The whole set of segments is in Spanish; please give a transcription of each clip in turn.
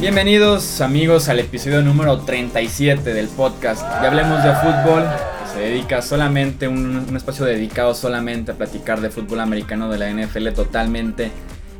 Bienvenidos amigos al episodio número 37 del podcast Ya Hablemos de Fútbol, se dedica solamente, un, un, espacio dedicado solamente a platicar de fútbol americano de la NFL totalmente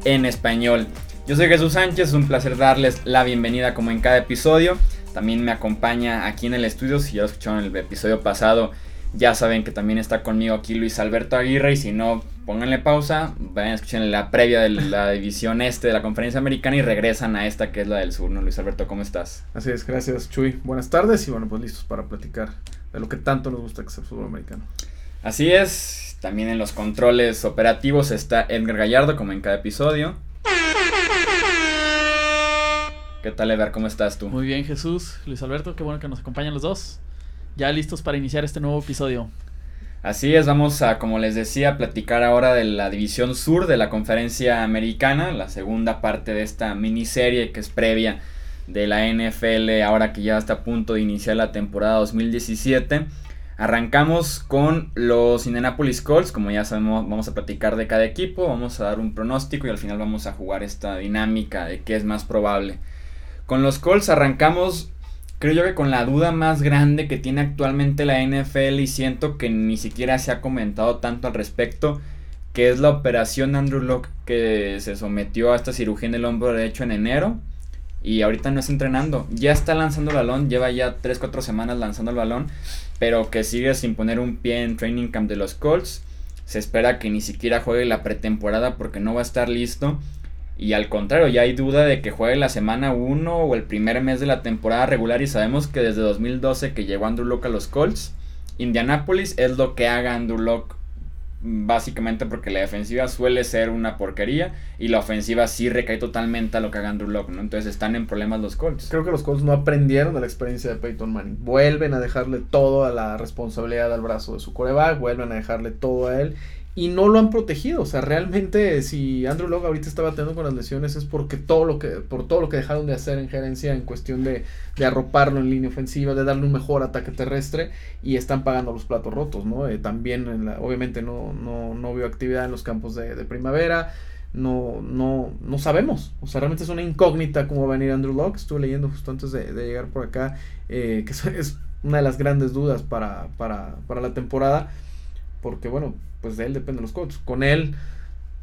en español. Yo soy Jesús Sánchez, es un placer darles la bienvenida como en cada episodio. También me acompaña aquí en el estudio, si ya escucharon en el episodio pasado, ya saben que también está conmigo aquí Luis Alberto Aguirre y si no, pónganle pausa, vayan a escuchar la previa de la división este de la conferencia americana y regresan a esta que es la del sur, ¿no? Luis Alberto, ¿cómo estás? Así es, gracias Chuy. Buenas tardes y bueno, pues listos para platicar de lo que tanto nos gusta que es el fútbol americano. Así es, también en los controles operativos está Edgar Gallardo, como en cada episodio. ¿Qué tal, Edgar? ¿Cómo estás tú? Muy bien, Jesús, Luis Alberto, qué bueno que nos acompañan los dos ya listos para iniciar este nuevo episodio. Así es, vamos a, como les decía, platicar ahora de la división sur de la conferencia americana, la segunda parte de esta miniserie que es previa de la NFL, ahora que ya está a punto de iniciar la temporada 2017. Arrancamos con los Indianapolis Colts, como ya sabemos, vamos a platicar de cada equipo, vamos a dar un pronóstico y al final vamos a jugar esta dinámica de qué es más probable. Con los Colts arrancamos creo yo que con la duda más grande que tiene actualmente la NFL y siento que ni siquiera se ha comentado tanto al respecto, que es la operación Andrew Locke que se sometió a esta cirugía en el hombro derecho en enero y ahorita no está entrenando. Ya está lanzando el balón, lleva ya 3-4 semanas lanzando el balón, pero que sigue sin poner un pie en training camp de los Colts. Se espera que ni siquiera juegue la pretemporada porque no va a estar listo. Y al contrario, ya hay duda de que juegue la semana 1 o el primer mes de la temporada regular. Y sabemos que desde 2012 que llegó Andrew Locke a los Colts, Indianapolis es lo que haga Andrew Locke. Básicamente porque la defensiva suele ser una porquería y la ofensiva sí recae totalmente a lo que haga Andrew Locke, ¿no? Entonces están en problemas los Colts. Creo que los Colts no aprendieron de la experiencia de Peyton Manning. Vuelven a dejarle todo a la responsabilidad al brazo de su coreback, vuelven a dejarle todo a él y no lo han protegido. O sea, realmente si Andrew Locke ahorita está bateando con las lesiones es porque todo lo que, por todo lo que dejaron de hacer en gerencia en cuestión de, de arroparlo en línea ofensiva, de darle un mejor ataque terrestre y están pagando los platos rotos, ¿no? Eh, también, obviamente, no, no, no vio actividad en los campos de, primavera. No, no, no sabemos. O sea, realmente es una incógnita cómo va a venir Andrew Locke. Estuve leyendo justo antes de, de llegar por acá eh, que es una de las grandes dudas para, para, para la temporada porque bueno, pues de él dependen los Colts. Con él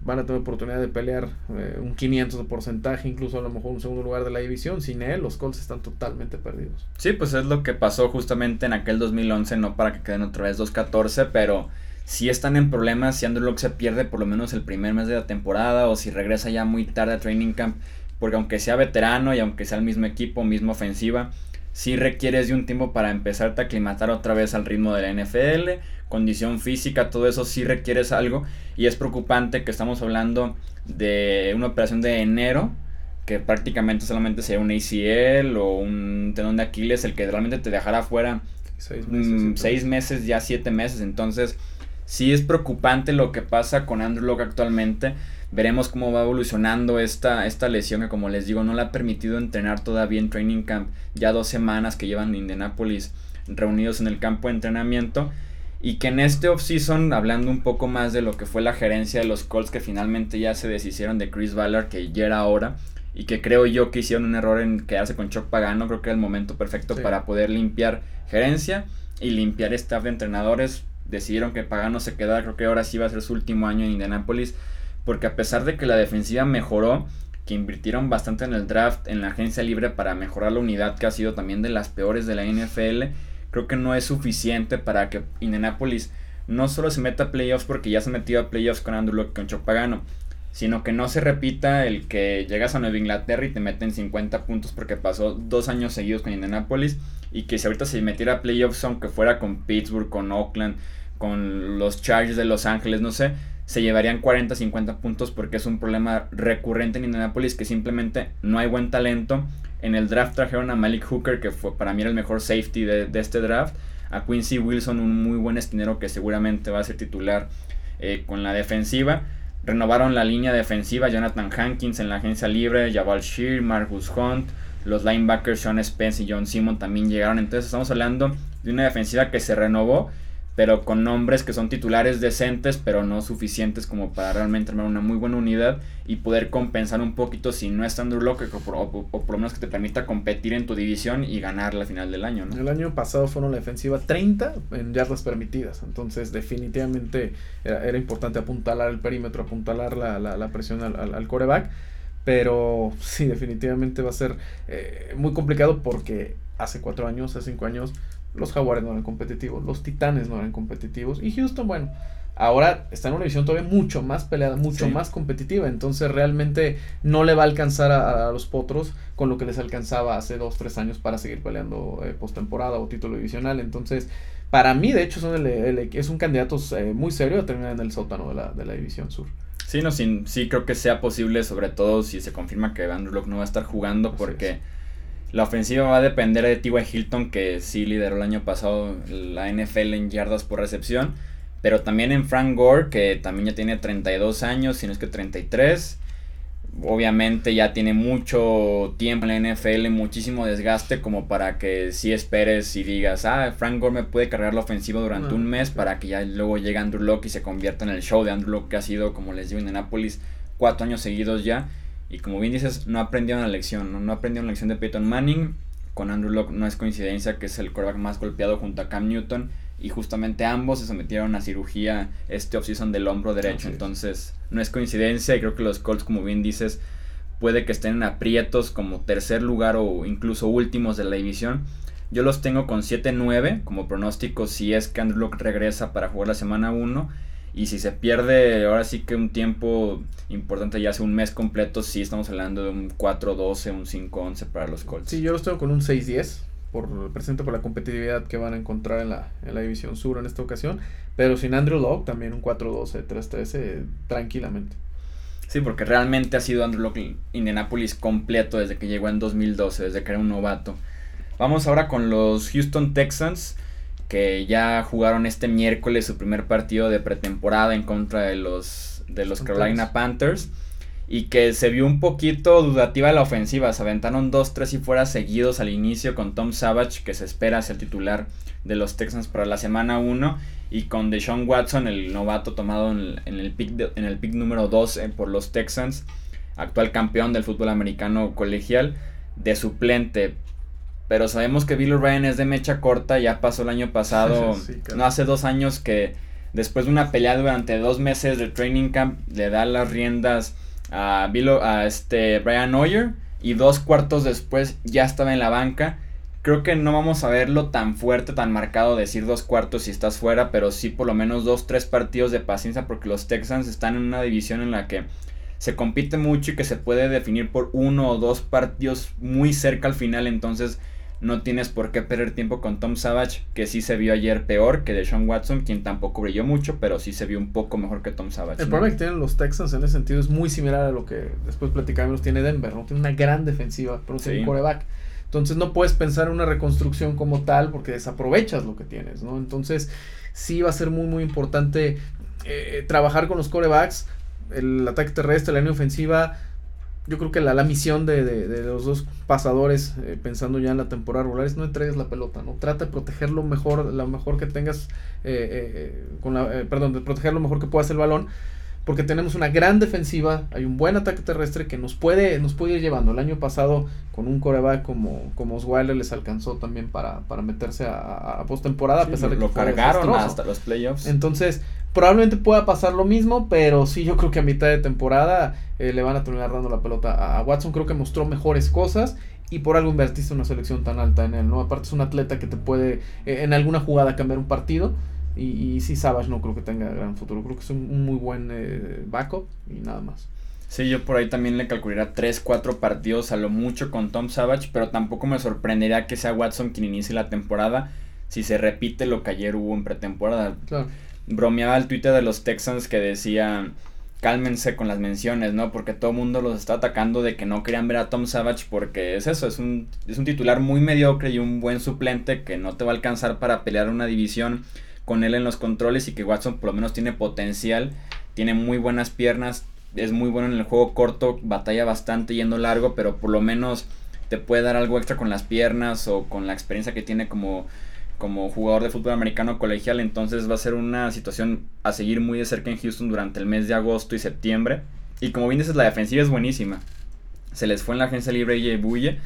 van a tener oportunidad de pelear eh, un 500 de porcentaje, incluso a lo mejor un segundo lugar de la división. Sin él, los Colts están totalmente perdidos. Sí, pues es lo que pasó justamente en aquel 2011, no para que queden otra vez 2-14, pero si están en problemas, si Andrew Locke se pierde por lo menos el primer mes de la temporada o si regresa ya muy tarde a training camp, porque aunque sea veterano y aunque sea el mismo equipo, misma ofensiva, si requieres de un tiempo para empezarte a aclimatar otra vez al ritmo de la NFL, condición física, todo eso sí requieres algo. Y es preocupante que estamos hablando de una operación de enero que prácticamente solamente sea un ACL o un tenón de Aquiles el que realmente te dejará fuera seis meses, meses ya siete meses. Entonces sí es preocupante lo que pasa con Andrew Locke actualmente veremos cómo va evolucionando esta, esta lesión que como les digo no le ha permitido entrenar todavía en training camp. Ya dos semanas que llevan en Indianapolis reunidos en el campo de entrenamiento. Y que en este offseason, hablando un poco más de lo que fue la gerencia de los Colts, que finalmente ya se deshicieron de Chris Ballard, que ya era hora, y que creo yo que hicieron un error en quedarse con Chuck Pagano, creo que era el momento perfecto para poder limpiar gerencia y limpiar staff de entrenadores. Decidieron que Pagano se quedara, creo que ahora sí va a ser su último año en Indianapolis, porque a pesar de que la defensiva mejoró, que invirtieron bastante en el draft, en la agencia libre para mejorar la unidad que ha sido también de las peores de la NFL, creo que no es suficiente para que Indianapolis no solo se meta a playoffs porque ya se metió a playoffs con Andrew Luck con Chopagano, sino que no se repita el que llegas a Nueva Inglaterra y te meten 50 puntos porque pasó dos años seguidos con Indianapolis y que si ahorita se metiera a playoffs aunque fuera con Pittsburgh, con Oakland, con los Chargers de Los Ángeles, no sé, se llevarían 40, 50 puntos porque es un problema recurrente en Indianapolis que simplemente no hay buen talento en el draft trajeron a Malik Hooker, que fue, para mí era el mejor safety de, este draft. A Quincy Wilson, un muy buen esquinero que seguramente va a ser titular eh, con la defensiva. Renovaron la línea defensiva, Jonathan Hankins en la agencia libre, Jabal Shear, Marcus Hunt, los linebackers Sean Spence y John Simon también llegaron. Entonces estamos hablando de una defensiva que se renovó, pero con nombres que son titulares decentes, pero no suficientes como para realmente armar una muy buena unidad y poder compensar un poquito si no es Andrew Locke o, por lo menos que te permita competir en tu división y ganar la final del año. El año pasado fueron la defensiva 30 en yardas permitidas, entonces definitivamente era, importante apuntalar el perímetro, apuntalar la, presión al, al, coreback, pero sí, definitivamente va a ser eh, muy complicado porque hace cuatro años, hace cinco años, los Jaguares no eran competitivos, los Titanes no eran competitivos y Houston, bueno, ahora está en una división todavía mucho más peleada, mucho más competitiva, entonces realmente no le va a alcanzar a, los Potros con lo que les alcanzaba hace dos, tres años para seguir peleando eh, postemporada o título divisional, entonces para mí de hecho son es un candidato eh, muy serio a terminar en el sótano de la, de la división sur. Sí, no, sí, sí creo que sea posible, sobre todo si se confirma que Andrew Locke no va a estar jugando, porque la ofensiva va a depender de T.Y. Hilton, que sí lideró el año pasado la NFL en yardas por recepción. Pero también en Frank Gore, que también ya tiene 32 años, si no es que 33. Obviamente ya tiene mucho tiempo en la NFL, muchísimo desgaste como para que si esperes y digas, ah, Frank Gore me puede cargar la ofensiva durante un mes para que ya luego llegue Andrew Locke y se convierta en el show de Andrew Locke que ha sido, como les digo, en Annapolis cuatro años seguidos ya. Y como bien dices, no aprendieron la lección, no, no aprendieron la lección de Peyton Manning. Con Andrew Locke no es coincidencia que es el quarterback más golpeado junto a Cam Newton. Y justamente ambos se sometieron a cirugía este offseason del hombro derecho. Entonces, no es coincidencia. Y creo que los Colts, como bien dices, puede que estén en aprietos como tercer lugar o incluso últimos de la división. Yo los tengo con 7-9 como pronóstico si es que Andrew Locke regresa para jugar la semana 1 y si se pierde ahora sí que un tiempo importante, ya hace un mes completo, sí estamos hablando de un 4-12, un 5-11 para los Colts. Sí, yo los tengo con un 6-10, por, presente por la competitividad que van a encontrar en la, en la División Sur en esta ocasión. Pero sin Andrew Locke, también un 4-12, 3-13, tranquilamente. Sí, porque realmente ha sido Andrew Locke Indianapolis completo desde que llegó en 2012, desde que era un novato. Vamos ahora con los Houston Texans que ya jugaron este miércoles su primer partido de pretemporada en contra de los, de los Carolina Panthers. Y que se vio un poquito dudativa la ofensiva. Se aventaron dos, tres y fuera seguidos al inicio con Tom Savage, que se espera ser titular de los Texans para la semana 1. Y con Deshaun Watson, el novato tomado en, el, pick en el pick número 2 eh, por los Texans, actual campeón del fútbol americano colegial, de suplente. Pero sabemos que Bill O'Brien es de mecha corta, ya pasó el año pasado, no hace dos años que después de una pelea durante dos meses de training camp le da las riendas a, Bill, a este Brian Hoyer y dos cuartos después ya estaba en la banca. Creo que no vamos a verlo tan fuerte, tan marcado decir dos cuartos si estás fuera, pero sí por lo menos dos, tres partidos de paciencia porque los Texans están en una división en la que se compite mucho y que se puede definir por uno o dos partidos muy cerca al final, entonces no tienes por qué perder tiempo con Tom Savage, que sí se vio ayer peor que de Sean Watson, quien tampoco brilló mucho, pero sí se vio un poco mejor que Tom Savage. El problema que tienen los Texans en ese sentido es muy similar a lo que después platicamos tiene Denver, ¿no? Tiene una gran defensiva, pero tiene un coreback. Entonces no puedes pensar en una reconstrucción como tal porque desaprovechas lo que tienes, ¿no? Entonces sí va a ser muy, muy importante eh, trabajar con los corebacks, el ataque terrestre, la línea ofensiva yo creo que la, la misión de, de, los dos pasadores, eh, pensando ya en la temporada regular, es no entregues la pelota, ¿no? Trata de proteger lo mejor, lo mejor que tengas, eh, eh, con la, perdón, de proteger lo mejor que puedas el balón, porque tenemos una gran defensiva, hay un buen ataque terrestre que nos puede, nos puede ir llevando. El año pasado, con un coreback como, como Osweiler, les alcanzó también para, para meterse a, a postemporada, a pesar de que lo cargaron hasta los playoffs. Entonces, Probablemente pueda pasar lo mismo, pero sí, yo creo que a mitad de temporada eh, le van a terminar dando la pelota a, Watson. Creo que mostró mejores cosas y por algo invertiste una selección tan alta en él, ¿no? Aparte es un atleta que te puede eh, en alguna jugada cambiar un partido. Y, y sí, Savage no creo que tenga gran futuro. Creo que es un, muy buen eh, backup y nada más. Sí, yo por ahí también le calcularía 3, 4 partidos a lo mucho con Tom Savage, pero tampoco me sorprendería que sea Watson quien inicie la temporada si se repite lo que ayer hubo en pretemporada. Claro bromeaba el Twitter de los Texans que decía cálmense con las menciones, ¿no? Porque todo el mundo los está atacando de que no querían ver a Tom Savage porque es eso, es un, es un titular muy mediocre y un buen suplente que no te va a alcanzar para pelear una división con él en los controles y que Watson por lo menos tiene potencial, tiene muy buenas piernas, es muy bueno en el juego corto, batalla bastante yendo largo, pero por lo menos te puede dar algo extra con las piernas o con la experiencia que tiene como como jugador de fútbol americano colegial, entonces va a ser una situación a seguir muy de cerca en Houston durante el mes de agosto y septiembre. Y como bien dices, la defensiva es buenísima. Se les fue en la agencia libre JJ Buye,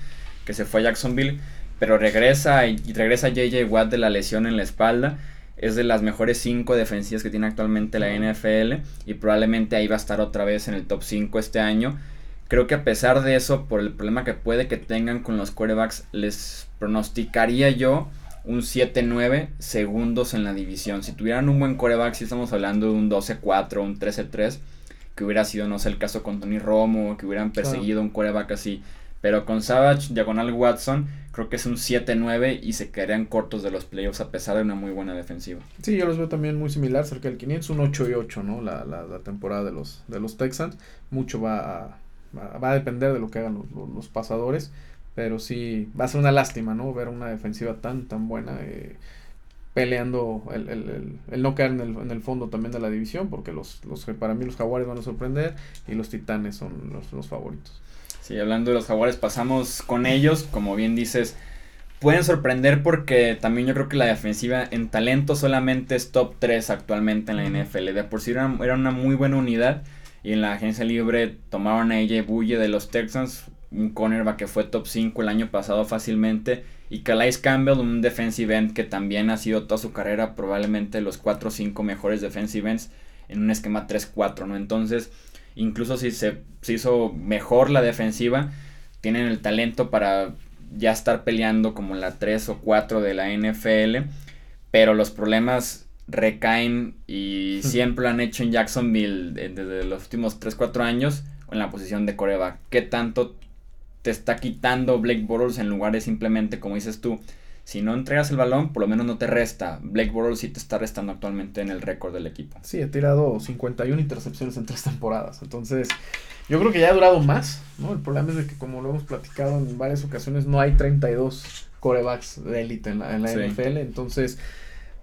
que se fue a Jacksonville, pero regresa y, regresa JJ Watt de la lesión en la espalda. Es de las mejores 5 defensivas que tiene actualmente la NFL y probablemente ahí va a estar otra vez en el top 5 este año. Creo que a pesar de eso, por el problema que puede que tengan con los quarterbacks, les pronosticaría yo un 7-9 segundos en la división. Si tuvieran un buen quarterback, si estamos hablando de un 12-4, un 13-3, que hubiera sido, no sé, el caso con Tony Romo, que hubieran perseguido un quarterback así. Pero con Savage, Diagonal Watson, creo que es un 7-9 y se quedarían cortos de los playoffs a pesar de una muy buena defensiva. Sí, yo los veo también muy similar, cerca del 500, un 8 y 8, ¿no? La, la, la temporada de los, de los Texans. Mucho va a, va a depender de lo que hagan los, los, pasadores. Pero sí, va a ser una lástima, ¿no? Ver una defensiva tan, tan buena. Eh, peleando el, el, el, no caer en el, en el, fondo también de la división, porque los, los para mí los jaguares van a sorprender y los titanes son los, los favoritos. Sí, hablando de los jaguares, pasamos con ellos, como bien dices, pueden sorprender porque también yo creo que la defensiva en talento solamente es top 3 actualmente en la NFL. De por sí era, era una muy buena unidad y en la agencia libre tomaron a AJ Bulle de los Texans, un cornerback que fue top 5 el año pasado fácilmente y Calais Campbell, un defensive end que también ha sido toda su carrera probablemente los 4 o 5 mejores defensive ends en un esquema 3-4, ¿no? Entonces, incluso si se, hizo mejor la defensiva, tienen el talento para ya estar peleando como la 3 o 4 de la NFL, pero los problemas recaen y siempre lo han hecho en Jacksonville desde los últimos 3-4 años en la posición de coreback. ¿Qué tanto te está quitando Blake Bortles en lugar de simplemente, como dices tú, si no entregas el balón, por lo menos no te resta. Blake Bortles sí te está restando actualmente en el récord del equipo. Sí, ha tirado 51 intercepciones en tres temporadas. Entonces, yo creo que ya ha durado más, ¿no? El problema es de que, como lo hemos platicado en varias ocasiones, no hay 32 corebacks de élite en la, NFL. Entonces,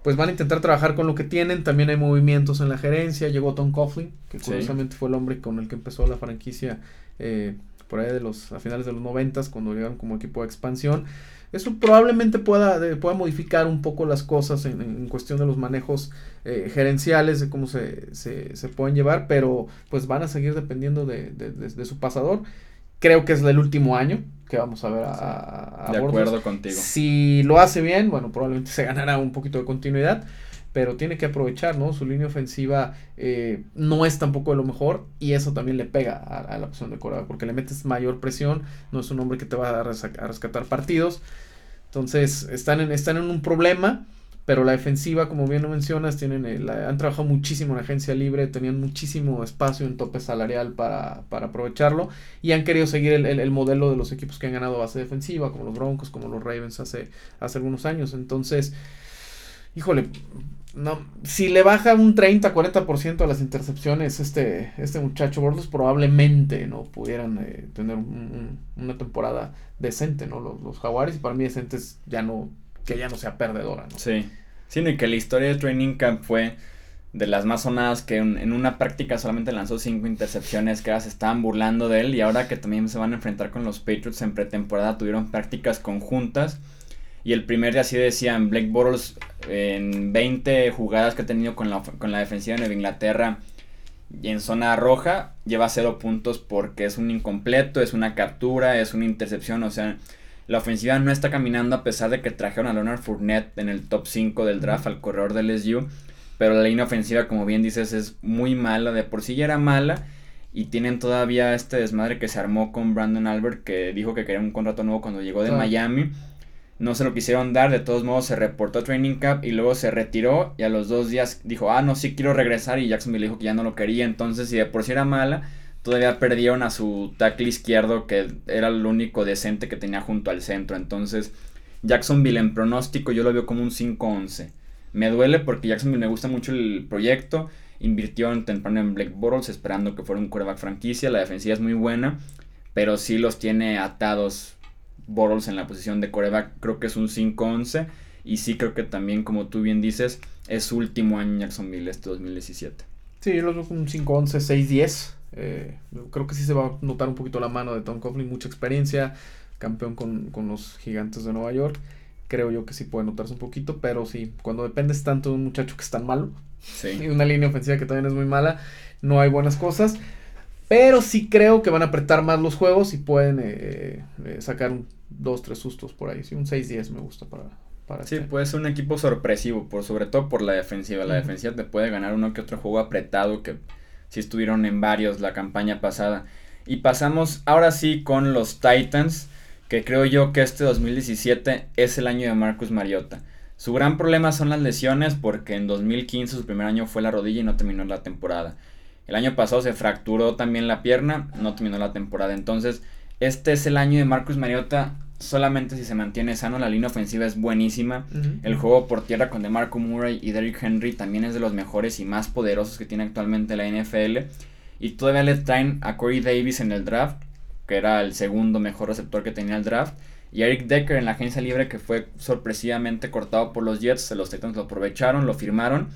pues van a intentar trabajar con lo que tienen. También hay movimientos en la gerencia. Llegó Tom Coughlin, que curiosamente fue el hombre con el que empezó la franquicia eh, por ahí de los, a finales de los noventas, cuando llegaron como equipo de expansión. Eso probablemente pueda, pueda modificar un poco las cosas en, en cuestión de los manejos eh, gerenciales, de cómo se, se, se, pueden llevar, pero pues van a seguir dependiendo de, de, de, su pasador. Creo que es el último año que vamos a ver a, a, De acuerdo contigo. Si lo hace bien, bueno, probablemente se ganará un poquito de continuidad pero tiene que aprovechar, ¿no? Su línea ofensiva eh, no es tampoco de lo mejor y eso también le pega a, la opción de Córdoba porque le metes mayor presión, no es un hombre que te va a, rescatar partidos. Entonces, están en, están en un problema, pero la defensiva, como bien lo mencionas, tienen han trabajado muchísimo en agencia libre, tenían muchísimo espacio en tope salarial para, para aprovecharlo y han querido seguir el, el, el, modelo de los equipos que han ganado base defensiva, como los Broncos, como los Ravens hace, hace algunos años. Entonces, híjole, no, si le baja un 30-40% a las intercepciones este, este muchacho Bortles, probablemente no pudieran eh, tener una temporada decente, ¿no? Los, los jaguares, y para mí decentes ya no, que ya no sea perdedora, ¿no? Sí. Sí, y que la historia de Training Camp fue de las más sonadas que en, una práctica solamente lanzó cinco intercepciones que ahora se estaban burlando de él y ahora que también se van a enfrentar con los Patriots en pretemporada tuvieron prácticas conjuntas y el primer día así decían, Blake Bortles en 20 jugadas que ha tenido con la, con la defensiva de Nueva Inglaterra y en zona roja lleva 0 puntos porque es un incompleto, es una captura, es una intercepción, o sea, la ofensiva no está caminando a pesar de que trajeron a Leonard Fournette en el top 5 del draft al corredor del SU, pero la línea ofensiva, como bien dices, es muy mala, de por sí ya era mala y tienen todavía este desmadre que se armó con Brandon Albert que dijo que quería un contrato nuevo cuando llegó de Miami no se lo quisieron dar, de todos modos se reportó a Training Camp y luego se retiró y a los dos días dijo, ah, no, sí quiero regresar y Jacksonville le dijo que ya no lo quería, entonces si de por sí era mala, todavía perdieron a su tackle izquierdo que era el único decente que tenía junto al centro, entonces Jacksonville en pronóstico yo lo veo como un 5-11. Me duele porque Jacksonville me gusta mucho el proyecto, invirtió en temprano en Black Bortles esperando que fuera un quarterback franquicia, la defensiva es muy buena, pero sí los tiene atados Bortles en la posición de coreback, creo que es un 5-11. Y sí creo que también, como tú bien dices, es su último año en Jacksonville este 2017. Sí, yo lo veo un 5-11, 6-10. Eh, creo que sí se va a notar un poquito la mano de Tom Coughlin, mucha experiencia, campeón con, con, los gigantes de Nueva York. creo yo que sí puede notarse un poquito, pero sí, cuando dependes tanto de un muchacho que es tan malo Sí. y una línea ofensiva que también es muy mala, no hay buenas cosas. Pero sí creo que van a apretar más los juegos y pueden eh, eh, sacar un 2, 3 sustos por ahí. Sí, un 6-10 me gusta para, para Sí, este. puede ser un equipo sorpresivo, por, sobre todo por la defensiva. La defensiva te puede ganar uno que otro juego apretado, que sí estuvieron en varios la campaña pasada. Y pasamos ahora sí con los Titans, que creo yo que este 2017 es el año de Marcus Mariota. Su gran problema son las lesiones, porque en 2015 su primer año fue la rodilla y no terminó la temporada. El año pasado se fracturó también la pierna, no terminó la temporada. Entonces, este es el año de Marcus Mariota solamente si se mantiene sano. La línea ofensiva es buenísima. El juego por tierra con DeMarco Murray y Derrick Henry también es de los mejores y más poderosos que tiene actualmente la NFL. Y todavía le traen a Corey Davis en el draft, que era el segundo mejor receptor que tenía el draft. Y Eric Decker en la agencia libre que fue sorpresivamente cortado por los Jets. Los Titans lo aprovecharon, lo firmaron.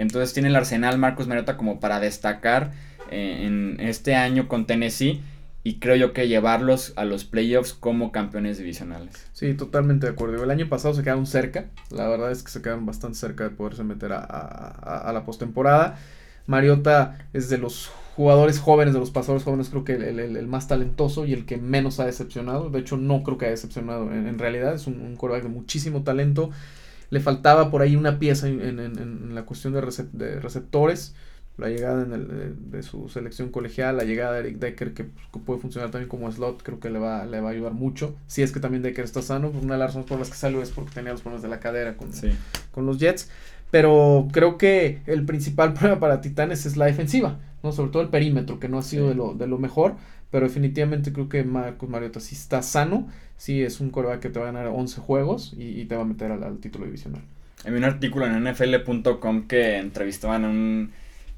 Entonces tiene el arsenal Marcus Mariota como para destacar eh, en este año con Tennessee. Y creo yo que llevarlos a los playoffs como campeones divisionales. Sí, totalmente de acuerdo. El año pasado se quedaron cerca. La verdad es que se quedaron bastante cerca de poderse meter a, a- la postemporada. Mariota es de los jugadores jóvenes, de los pasadores jóvenes, creo que el, el- más talentoso y el que menos ha decepcionado. De hecho, no creo que haya decepcionado. En, realidad, es un, un quarterback de muchísimo talento. Le faltaba por ahí una pieza en, en- en- en la cuestión de, recep- de receptores. La llegada en el- de, de su selección colegial, la llegada de Eric Decker, que, pues, que puede funcionar también como slot, creo que le va, le va a ayudar mucho. Si es que también Decker está sano, pues una de las razones por las que salió es porque tenía los problemas de la cadera con, Sí. con los Jets. Pero creo que el principal problema para Titanes es la defensiva, ¿no? Sobre todo el perímetro, que no ha sido Sí. de, lo, de lo mejor. Pero definitivamente creo que Marcus Mariota sí está sano. Sí es un coreback que te va a ganar 11 juegos y, te va a meter al, título divisional. Hay un artículo en NFL.com que entrevistaban a un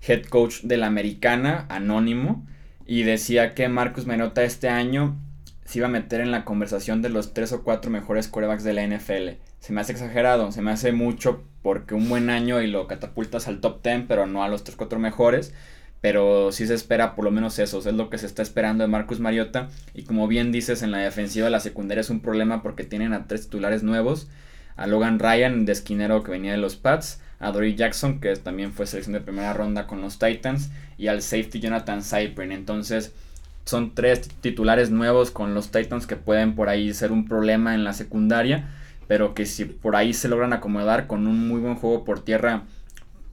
head coach de la americana, anónimo, y decía que Marcus Mariota este año se iba a meter en la conversación de los tres o cuatro mejores quarterbacks de la NFL. Se me hace exagerado, se me hace mucho porque un buen año y lo catapultas al top 10, pero no a los tres o cuatro mejores. Pero sí se espera por lo menos eso, es lo que se está esperando de Marcus Mariota. Y como bien dices, en la defensiva la secundaria es un problema porque tienen a tres titulares nuevos a Logan Ryan de esquinero que venía de los Pats, a Dory Jackson que también fue selección de primera ronda con los Titans y al safety Jonathan Cyprin. Entonces son tres titulares nuevos con los Titans que pueden por ahí ser un problema en la secundaria, pero que si por ahí se logran acomodar con un muy buen juego por tierra,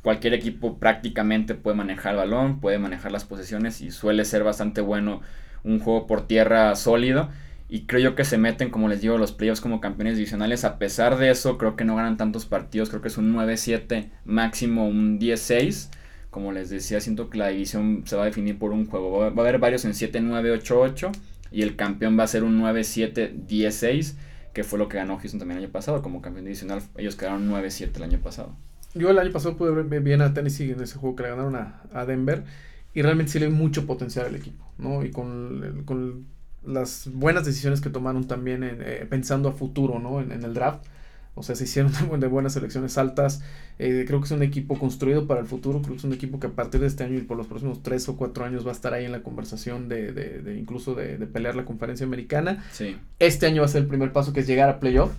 cualquier equipo prácticamente puede manejar el balón, puede manejar las posesiones y suele ser bastante bueno un juego por tierra sólido. Y creo yo que se meten, como les digo, los playoffs como campeones divisionales. A pesar de eso, creo que no ganan tantos partidos. Creo que es un 9-7, máximo un 10-6. Como les decía, siento que la división se va a definir por un juego. Va a haber varios en 7-9, 8-8. Y el campeón va a ser un 9-7, 10-6. Que fue lo que ganó Houston también el año pasado. Como campeón divisional, ellos quedaron 9-7 el año pasado. Yo el año pasado pude ver bien- a Tennessee en ese juego que le ganaron a, a Denver. Y realmente sí le vi mucho potencial al equipo, ¿no? Y con, con las buenas decisiones que tomaron también en, eh, pensando a futuro, ¿no? En, en el draft. O sea, se hicieron de buenas selecciones altas. Eh, creo que es un equipo construido para el futuro. Creo que es un equipo que a partir de este año y por los próximos tres o cuatro años va a estar ahí en la conversación de, de, de incluso de, de pelear la conferencia americana. Sí. Este año va a ser el primer paso que es llegar a playoff.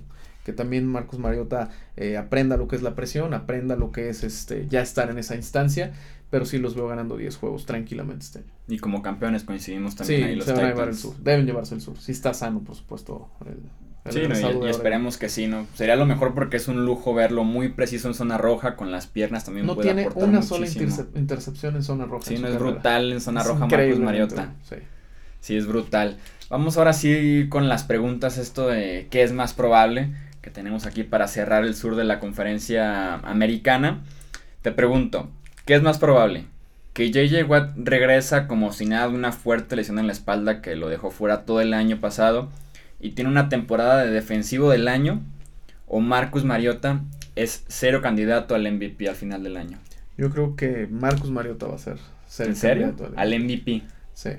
Que también Marcus Mariota eh, aprenda lo que es la presión, aprenda lo que es este ya estar en esa instancia. Pero sí los veo ganando 10 juegos tranquilamente este año. Y como campeones coincidimos también Sí, ahí los se van a Titans. llevar el sur. Deben llevarse el sur. Si está sano, por supuesto. El, Sí, no, y, esperemos que sí, ¿no? Sería lo mejor porque es un lujo verlo muy preciso en zona roja, con las piernas también No puede tiene aportar una sola intercep- intercepción en zona roja. Sí, no es carrera. brutal en zona Es roja increíblemente Mariota. sí. Sí, es brutal. Vamos ahora sí con las preguntas, esto de qué es más probable, que tenemos aquí para cerrar el sur de la conferencia americana. Te pregunto, ¿qué es más probable? ¿Que JJ Watt regresa como si nada de una fuerte lesión en la espalda que lo dejó fuera todo el año pasado y tiene una temporada de defensivo del año? ¿O Marcus Mariota es cero candidato al MVP al final del año? Yo creo que Marcus Mariota va a ser. ser ¿En serio? candidato Al MVP. Sí.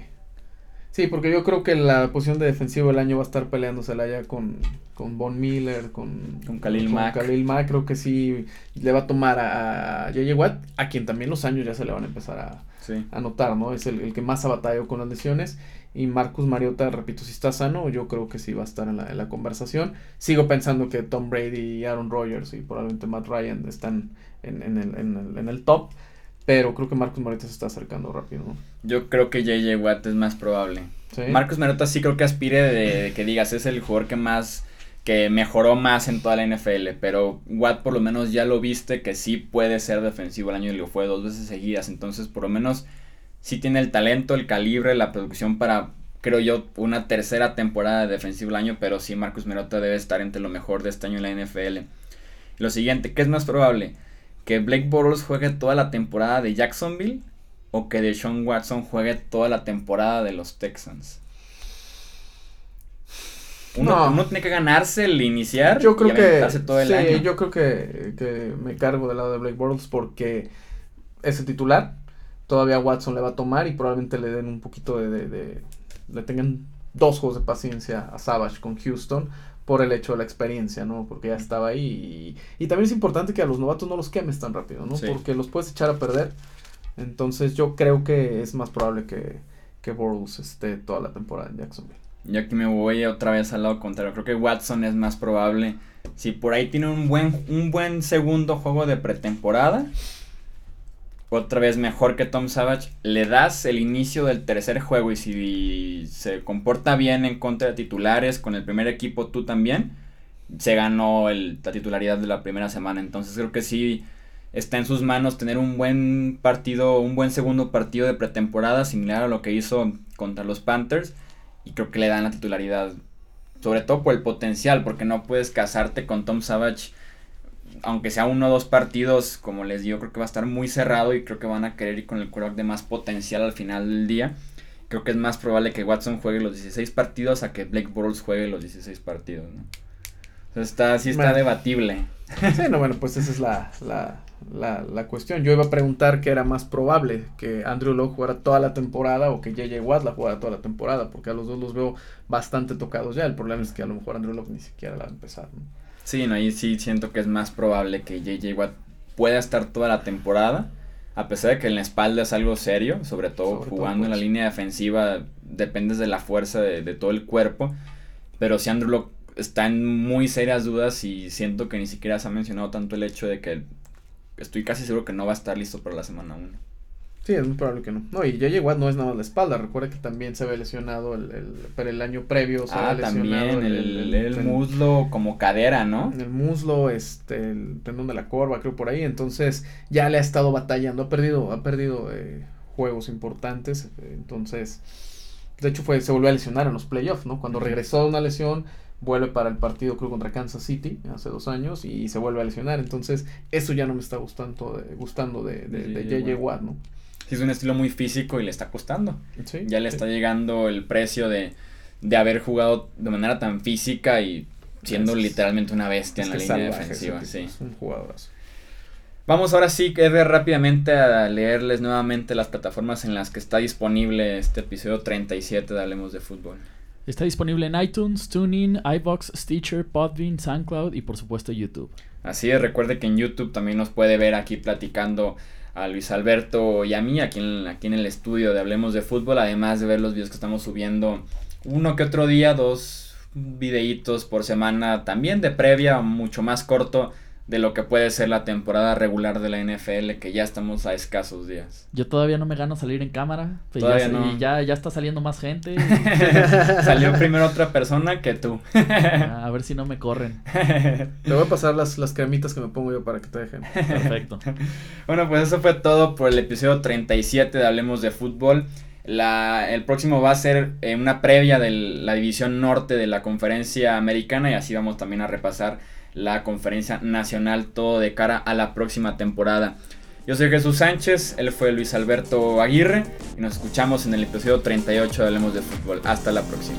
Sí, porque yo creo que la posición de defensivo del año va a estar peleándosela ya con, con Von Miller, con, con Khalil Mack. Khalil Mack, creo que sí le va a tomar a, a JJ Watt, a quien también los años ya se le van a empezar a, Sí. a notar, ¿no? Es el, el que más ha batallado con las lesiones. Y Marcus Mariota, repito, si está sano, yo creo que sí va a estar en la, en la conversación. Sigo pensando que Tom Brady y Aaron Rodgers y probablemente Matt Ryan están en, en el, en, el, en el top. Pero creo que Marcus Mariota se está acercando rápido, ¿no? Yo creo que JJ Watt es más probable. ¿Sí? Marcus Mariota sí creo que aspire de, de que digas, es el jugador que más, que mejoró más en toda la NFL, pero Watt por lo menos ya lo viste que sí puede ser defensivo el año y lo fue dos veces seguidas, entonces por lo menos sí tiene el talento, el calibre, la producción para, creo yo, una tercera temporada de defensivo el año, pero sí Marcus Mariota debe estar entre lo mejor de este año en la NFL. Lo siguiente, ¿qué es más probable? ¿Que Blake Bortles juegue toda la temporada de Jacksonville o que Deshaun Watson juegue toda la temporada de los Texans? Uno, No. uno tiene que ganarse el iniciar Yo creo y que. todo el sí, año. yo creo que, que me cargo del lado de Blake Bortles porque es el titular. Todavía Watson le va a tomar y probablemente le den un poquito de, de- de- Le tengan dos juegos de paciencia a Savage con Houston por el hecho de la experiencia, ¿no? Porque ya estaba ahí. Y, y también es importante que a los novatos no los quemes tan rápido, ¿no? Sí. Porque los puedes echar a perder. Entonces yo creo que es más probable que, que Bortles esté toda la temporada en Jacksonville. Yo aquí me voy otra vez al lado contrario. Creo que Watson es más probable. Si por ahí tiene un buen, un buen segundo juego de pretemporada. Otra vez mejor que Tom Savage. Le das el inicio del tercer juego. Y si se comporta bien en contra de titulares con el primer equipo, tú también. Se ganó la titularidad de la primera semana. Entonces creo que sí está en sus manos tener un buen partido, un buen segundo partido de pretemporada, similar a lo que hizo contra los Panthers y creo que le dan la titularidad. Sobre todo por el potencial, porque no puedes casarte con Tom Savage, aunque sea uno o dos partidos, como les digo, creo que va a estar muy cerrado y creo que van a querer ir con el quarterback de más potencial al final del día. Creo que es más probable que Watson juegue los 16 partidos a que Blake Bortles juegue los 16 partidos, ¿no? O sea, está, sí está Bueno. debatible. Sí, no, bueno, pues esa es la, la, la, la cuestión. Yo iba a preguntar qué era más probable, que Andrew Locke jugara toda la temporada o que JJ Watt la jugara toda la temporada, porque a los dos los veo bastante tocados ya. El problema es que a lo mejor Andrew Locke ni siquiera la va a empezar. ¿no? Sí, no, ahí sí siento que es más probable que JJ Watt pueda estar toda la temporada. A pesar de que en la espalda es algo serio, sobre todo Sobre todo, jugando en la pues. línea defensiva, dependes de la fuerza de, de todo el cuerpo. Pero si Andrew Locke está en muy serias dudas y siento que ni siquiera se ha mencionado tanto el hecho de que estoy casi seguro que no va a estar listo para la semana 1. Sí, es muy probable que no. No, y JJ Watt no es nada más la espalda. Recuerda que también se había lesionado el, el, pero el año previo. Se Ah, había lesionado también el, el, muslo como cadera, ¿no? el muslo, este, el tendón de la corva, creo por ahí. Entonces ya le ha estado batallando, ha perdido, ha perdido eh, juegos importantes. eh, Entonces, de hecho fue, se volvió a lesionar en los playoffs, ¿no? Cuando regresó de una lesión, vuelve para el partido creo contra Kansas City hace dos años y se vuelve a lesionar. Entonces, eso ya no me está gustando de, gustando de, de, de De JJ. Watt, ¿no? Sí, es un estilo muy físico y le está costando. Sí, ya le sí. está llegando el precio de, de haber jugado de manera tan física y siendo Es- literalmente una bestia Es en la línea defensiva. tipo, Sí. Es un jugadorazo. Vamos ahora sí ver rápidamente a leerles nuevamente las plataformas en las que está disponible este episodio 37 de Hablemos de Fútbol. Está disponible en iTunes, TuneIn, iBox, Stitcher, Podbean, SoundCloud y por supuesto YouTube. Así es, recuerde que en YouTube también nos puede ver aquí platicando a Luis Alberto y a mí aquí en, aquí en el estudio de Hablemos de Fútbol, además de ver los videos que estamos subiendo uno que otro día, dos videitos por semana, también de previa, mucho más corto de lo que puede ser la temporada regular de la NFL, que ya estamos a escasos días. Yo todavía no me gano salir en cámara. pues Todavía ya, no. Y ya, ya está saliendo más gente. Salió primero otra persona que tú. a ver si no me corren. Te voy a pasar las, las cremitas que me pongo yo para que te dejen. Perfecto. Bueno, pues eso fue todo por el episodio 37 de Hablemos de Fútbol. La, el próximo va a ser eh, una previa de la división norte de la conferencia americana y así vamos también a repasar la conferencia nacional todo de cara a la próxima temporada. Yo soy Jesús Sánchez, él fue Luis Alberto Aguirre y nos escuchamos en el episodio 38 de Hablemos de Fútbol. Hasta la próxima.